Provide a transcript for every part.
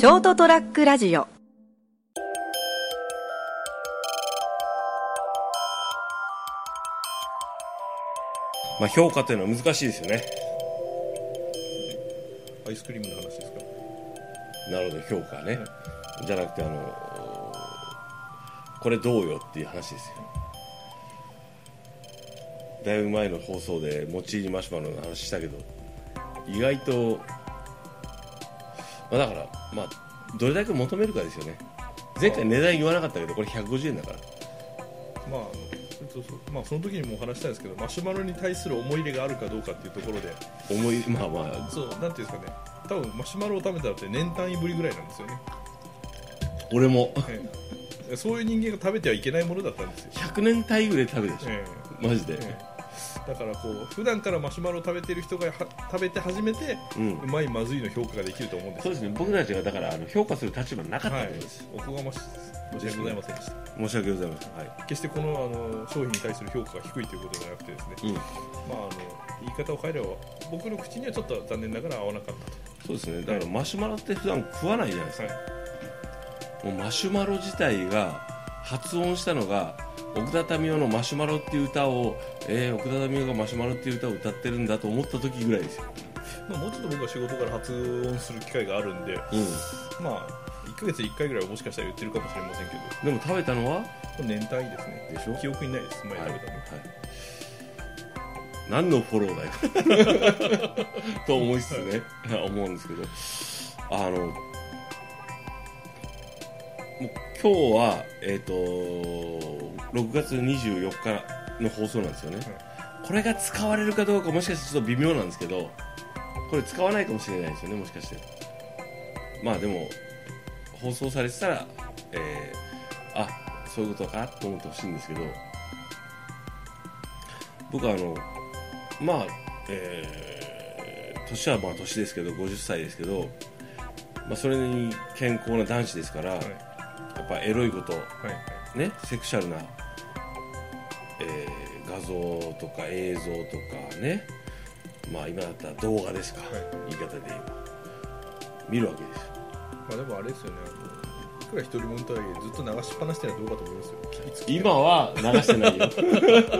ショートトラックラジオ。まあ、評価というのは難しいですよね。アイスクリームの話ですか？なるほど評価ね、じゃなくてあのこれどうよっていう話ですよ。だいぶ前の放送でもち入りマシュマロの話したけど意外と、まあ、だからまあどれだけ求めるかですよね。前回値段言わなかったけどこれ150円だから。まあそうそう。まあその時にもお話したんですけどマシュマロに対する思い入れがあるかどうかっていうところで。思いまあまあ。そうなんていうんですかね。多分マシュマロを食べたのって年単位ぶりぐらいなんですよね、俺も。ええ。そういう人間が食べてはいけないものだったんですよ、100年単位ぐらい食べるでしょ。えマジで、えええだからこう普段からマシュマロを食べてる人がは食べて初めてうまいまずいの評価ができると思うんですよ。そうですね。僕たちがだからあの評価する立場なかったはいわけです、おこがましい申し訳ございませんでした。申し訳ございません。はい。決してこのあの商品に対する評価が低いということではなくてですね、うん。まあ、あの言い方を変えれば僕の口にはちょっと残念ながら合わなかったそうですね。だからマシュマロって普段食わないじゃないですと、か、はい、もうマシュマロ自体が発音したのが奥田民生の「マシュマロ」っていう歌を、えー、奥田民生が「マシュマロ」っていう歌を歌ってるんだと思った時ぐらいですよ、まあ、もうちょっと僕は仕事から発音する機会があるんで、うまあ、1ヶ月に1回ぐらいはもしかしたら言ってるかもしれませんけど。ん、でも食べたのは？年単位ですね。でしょ？記憶にないです前食べたの、はい、何のフォローだよ。と思いつつね思うんですけど。あの今日は、えっと6月24日の放送なんですよね、これが使われるかどうかもしかしてちょっと微妙なんですけどこれ使わないかもしれないですよねもしかして。まあでも放送されてたら、えーあそういうことかと思ってほしいんですけど。僕はあのまあえー年はまあ年ですけど50歳ですけど、まあ、それに健康な男子ですから、はいぱエロいことはいねセクシャルな、えー画像とか映像とかね。まあ今だったら動画ですか、はい。言い方で言えば見るわけですよ。まあ、でもあれですよね。いくら一人もんとはいえずっと流しっぱなしってのはどうかと思いますよ。今は流してないよ。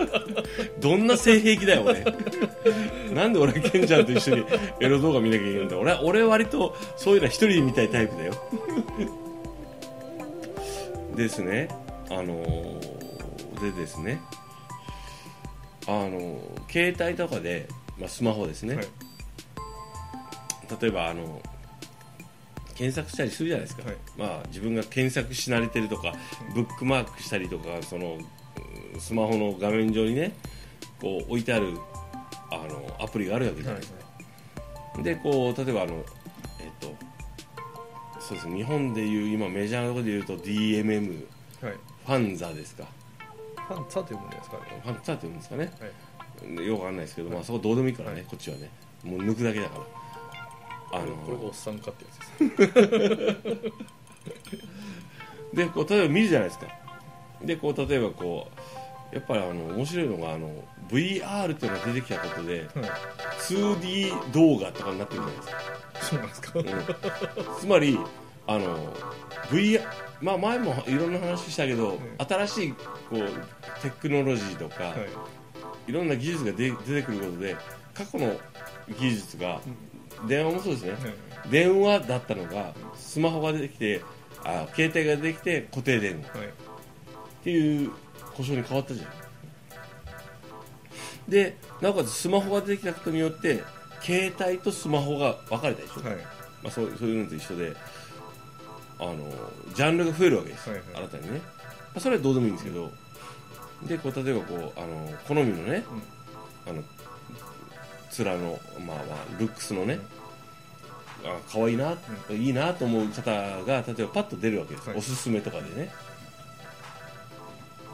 どんな性癖だよ俺。なんで俺ケンちゃんと一緒にエロ動画見なきゃいけないんだ。俺俺割とそういうのは一人で見たいタイプだよですね。あのーでですね。あのー携帯とかで、まあ、スマホですね、はい。例えばあの検索したりするじゃないですか、はい。まあ、自分が検索し慣れてるとか、ブックマークしたりとかそのうんスマホの画面上にねこう置いてあるあのアプリがあるわけじゃないですか、でこう例えばあのえっとそうですね。日本でいう今メジャーなところで言うと DMM はい。ファンザですか。ファンツァというものですか？ねファンザって言うんですかね。はい。よくわかんないですけど、まあ、そこどうでもいいからね、こっちはね。もう抜くだけだから。あのこれがおっさんかってやつです。でこう例えば見るじゃないですか。でこう例えばこうやっぱりあの面白いのがあの VR っていうのが出てきたことではい。2D 動画とかになってるじゃないですか、そうなんですか、うん。つまりあの VR まあ前もいろんな話したけど、新しいこうテクノロジーとか、はい。い、ろんな技術が出出てくることで過去の技術が、電話もそうですね、はい。電話だったのがスマホが出てきてあ携帯が出てきて固定電話。はい。っていう故障に変わったじゃん。でなおかつスマホが出てきたことによって携帯とスマホが分かれたでしょ、はい。まあ、そうそういうのと一緒であのジャンルが増えるわけです、はいはい。新たにね、まあ、それはどうでもいいんですけどでこう例えばこうあの好みのね、あの面のまあまあルックスのね、あ可愛いな、いいなと思う方が例えばパッと出るわけです、はい。おすすめとかでね。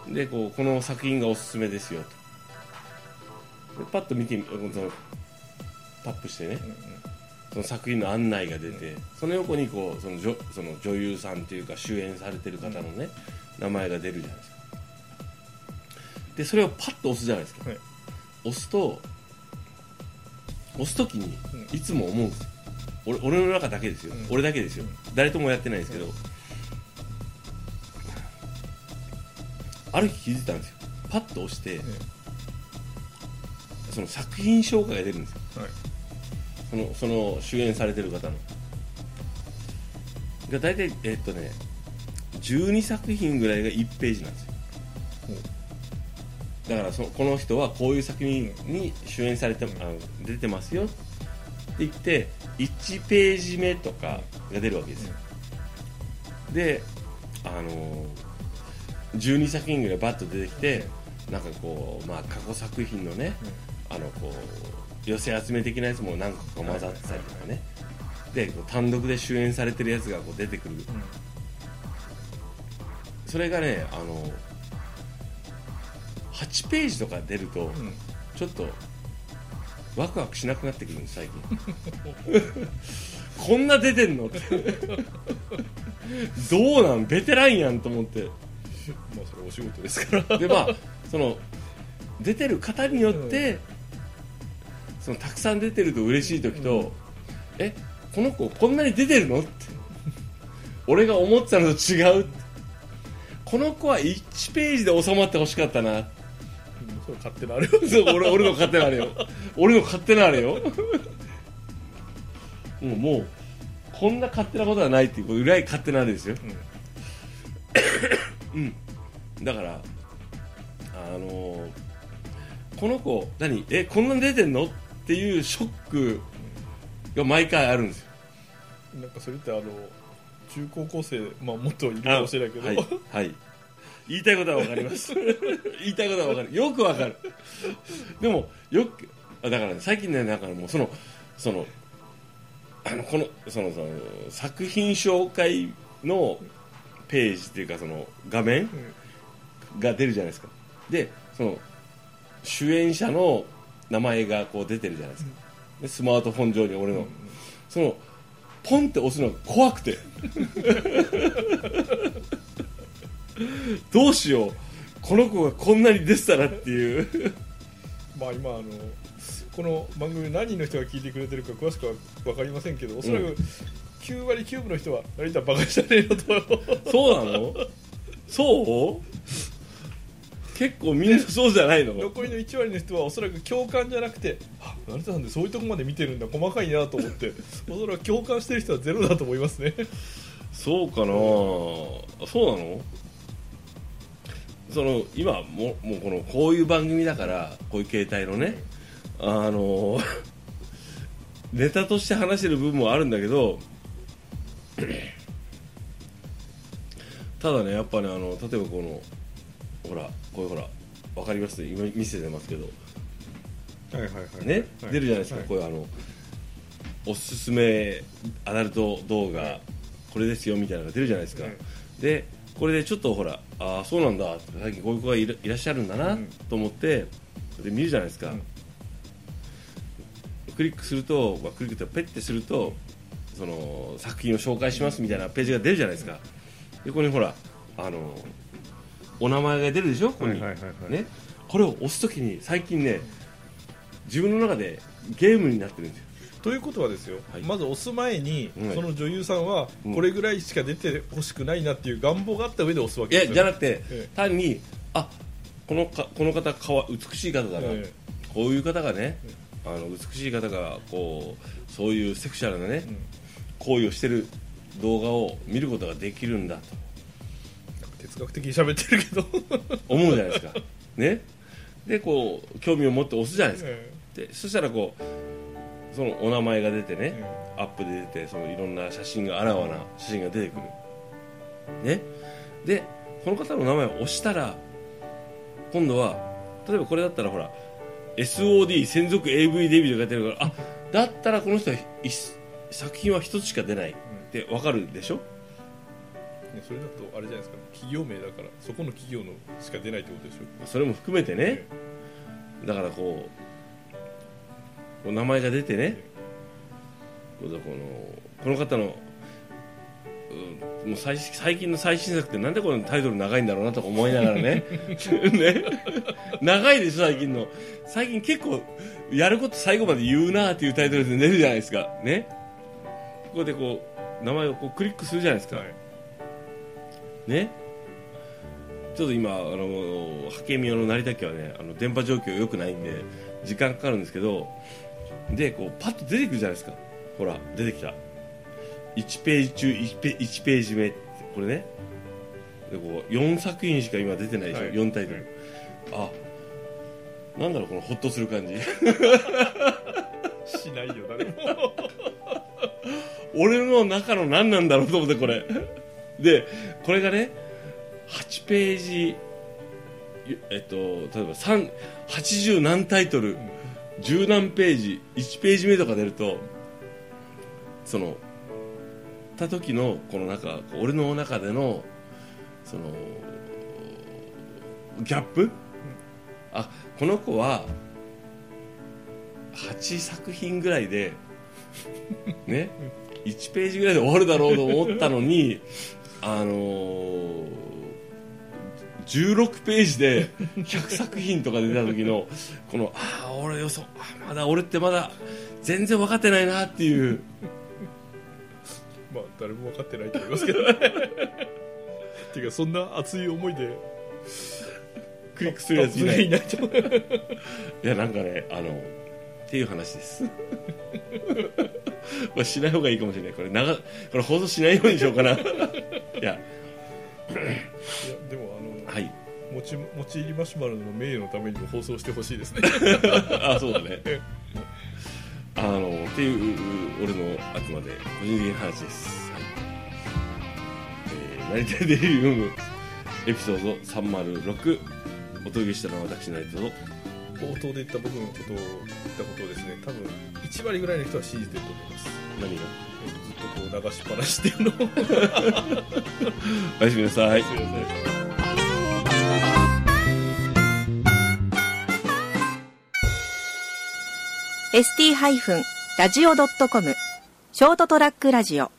でこうこの作品がおすすめですよと。でパッと見てみそのタップしてね、その作品の案内が出て、その横にこうその女その女優さんというか主演されてる方のね、名前が出るじゃないですか。でそれをパッと押すじゃないですか、はい。押すと押す時にうん。いつも思うんですよ。俺俺の中だけですよ、うん。俺だけですよ、誰ともやってないですけど、ある日気づいたんですよ。パッと押して、その作品紹介が出るんですよ。はいそのその主演されてる方の。が大体えっとね12作品ぐらいが1ページなんですよ。だからそのこの人はこういう作品に主演されて、あの出てますよ。って言って1ページ目とかが出るわけですよ、であのー12作品ぐらいバッと出てきてなんかこうまあ過去作品のね、あのこう寄せ集め的なやつも何個か混ざってたりとかね。で単独で主演されてるやつがこう出てくる。それがねあの8ページとか出るとうん。うんちょっとワクワクしなくなってくるんです最近。こんな出てんの？ってどうなん？ベテランやんと思って。まあそれお仕事ですから。でまあその出てる方によって、そのたくさん出てると嬉しい時と、うんえこの子こんなに出てるの？って。俺が思ってたのと違うこの子は1ページで収まってほしかったな。勝手なあれよ。そう俺俺の勝手なあれよ。俺の勝手なあれよ。もうもうこんな勝手なことはないっていうぐらい勝手なあれですよ。だからあのーこの子何？えこんなに出てんの？っていうショックが毎回あるんですよ。なんかそれってあの中高校生まあもっといるかもしれないけど、はい、はい、言いたいことは分かります。言いたいことは分かる。よく分かる。でもよくあだから、ね、最近ねなんかもうそのそのあのこのそのその作品紹介のページっていうかその画面が出るじゃないですか。でその主演者の名前がこう出てるじゃないですか。でスマートフォン上に俺の、うんそのポンって押すのが怖くて。どうしよう。この子がこんなに出てたらっていう。まあ今あのこの番組何人の人が聞いてくれてるか詳しくは分かりませんけどおそらうく9割9分の人は成田バカじゃねえのと。そうなの？そう？結構みんなそうじゃないの？残りの1割の人はおそらく共感じゃなくてあ成田さんでそういうとこまで見てるんだ。細かいなと思って。おそらく共感してる人はゼロだと思いますね。そうかな。そうなの？その今ももうこのこういう番組だからこういう携帯のねあの ネタとして話してる部分もあるんだけど ただねやっぱねあの例えばこのほらこういうほらわかります今見せてますけど。はいはいはね、出るじゃないですか、はい。こういうあのおすすめアダルト動画、はいこれですよみたいなのが出るじゃないですか、はい。でこれでちょっとほらああそうなんだ。最近こういう子がいらいらっしゃるんだな、うん。と思ってで見るじゃないですか、うん。クリックすると、まあ、クリックってペッてするとその作品を紹介しますみたいなページが出るじゃないですか、でここにほらあのお名前が出るでしょ？ここに、ね、これを押すときに最近ね自分の中でゲームになってるんですよ。ということはですよ、はい。まず押す前に、はいその女優さんはうん。これぐらいしか出てほしくないなっていう願望があった上で押すわいやけですよ。じゃなくて、え単にあこのかこの方かわ美しい方だな、えこういう方がね、あの美しい方がこうそういうセクシャルなね、うん。行為をしてる動画を見ることができるんだと哲学的に喋ってるけど、思うじゃないですか。ね？でこう興味を持って押すじゃないですか。えでそしたらこうそのお名前が出てね、えアップで出てそのいろんな写真があらわな写真が出てくる。ね？でこの方の名前を押したら今度は例えばこれだったらほら SOD 専属 AV デビューとか書いてるからあだったらこの人はい作品は一つしか出ないってわかるでしょ？ねそれだとあれじゃないですか。企業名だからそこの企業のしか出ないってことでしょ。それも含めてね。だからこうこう名前が出てね。このこの方の、うんもう最最近の最新作ってなんでこのタイトル長いんだろうなとか思いながらね。ね。長いでしょ最近の。最近結構やること最後まで言うなっていうタイトルで出るじゃないですか。ね。こでこう名前をこうクリックするじゃないですか、はいね。ちょっと今あの派遣見用の成田家はねあの電波状況良くないんで時間かかるんですけどでこうパッと出てくるじゃないですか。ほら出てきた。1ページ中 1, ペ1ページ目これね。でこう4作品しか今出てないでしょ、はい。4タイトル、あなんだろうこのホッとする感じ。しないよ誰も。俺の中の何なんだろうと思ってこれでこれがね8ページえっと例えば80何タイトル10何ページ1ページ目とか出るとそのた時のこの中俺の中でのそのギャップ、あこの子は8作品ぐらいでね1ページぐらいで終わるだろうと思ったのにあのー16ページで100作品とか出た時のこのああ俺よそあまだ俺ってまだ全然分かってないなっていう。まあ誰も分かってないと思いますけど。ねていうかそんな熱い思いでクリックするやついない。いいないと思うやなんかねあのっていう話です。まあしない方がいいかもしれない。これ長これ放送しないようにしようかないや。いやでもあのはい。もちもち入りマシュマロの名誉のためにも放送してほしいですね。あそうだね。あのっていう俺のあくまで個人的な話です、はい。えー、成田デリリウムエピソード306お届けしたのは私成田と冒頭で言った僕のことを言ったことをですね多分1割ぐらいの人は信じてると思います。何が？ずっとこう流しっぱなしっていうのを。おやすみなさい。すい。ませんー ST-radio.com ショートトラックラジオ